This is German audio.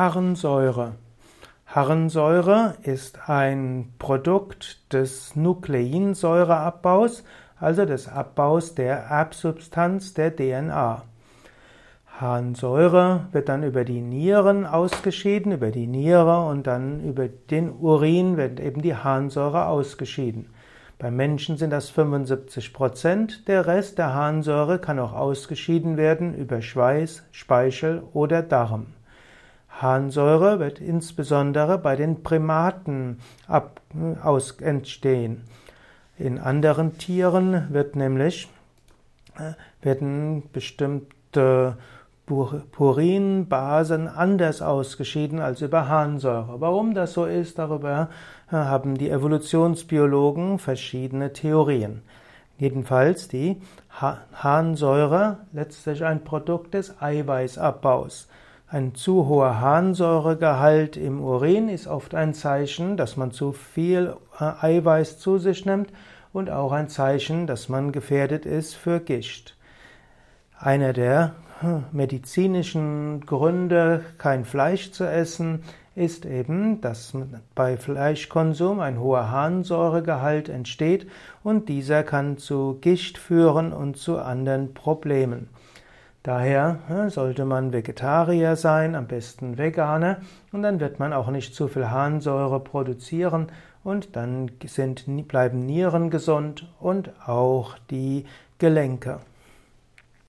Harnsäure. Harnsäure ist ein Produkt des Nukleinsäureabbaus, also des Abbaus der Erbsubstanz der DNA. Harnsäure wird dann über die Nieren ausgeschieden, über die Niere und dann über den Urin wird eben die Harnsäure ausgeschieden. Beim Menschen sind das 75 Prozent. Der Rest der Harnsäure kann auch ausgeschieden werden über Schweiß, Speichel oder Darm. Harnsäure wird insbesondere bei den Primaten ab, aus, entstehen. In anderen Tieren wird nämlich, äh, werden bestimmte Purinbasen anders ausgeschieden als über Harnsäure. Warum das so ist, darüber äh, haben die Evolutionsbiologen verschiedene Theorien. Jedenfalls die Harnsäure letztlich ein Produkt des Eiweißabbaus. Ein zu hoher Harnsäuregehalt im Urin ist oft ein Zeichen, dass man zu viel äh, Eiweiß zu sich nimmt und auch ein Zeichen, dass man gefährdet ist für Gicht. Einer der hm, medizinischen Gründe, kein Fleisch zu essen, ist eben, dass bei Fleischkonsum ein hoher Harnsäuregehalt entsteht und dieser kann zu Gicht führen und zu anderen Problemen. Daher sollte man Vegetarier sein, am besten Veganer, und dann wird man auch nicht zu viel Harnsäure produzieren und dann sind, bleiben Nieren gesund und auch die Gelenke.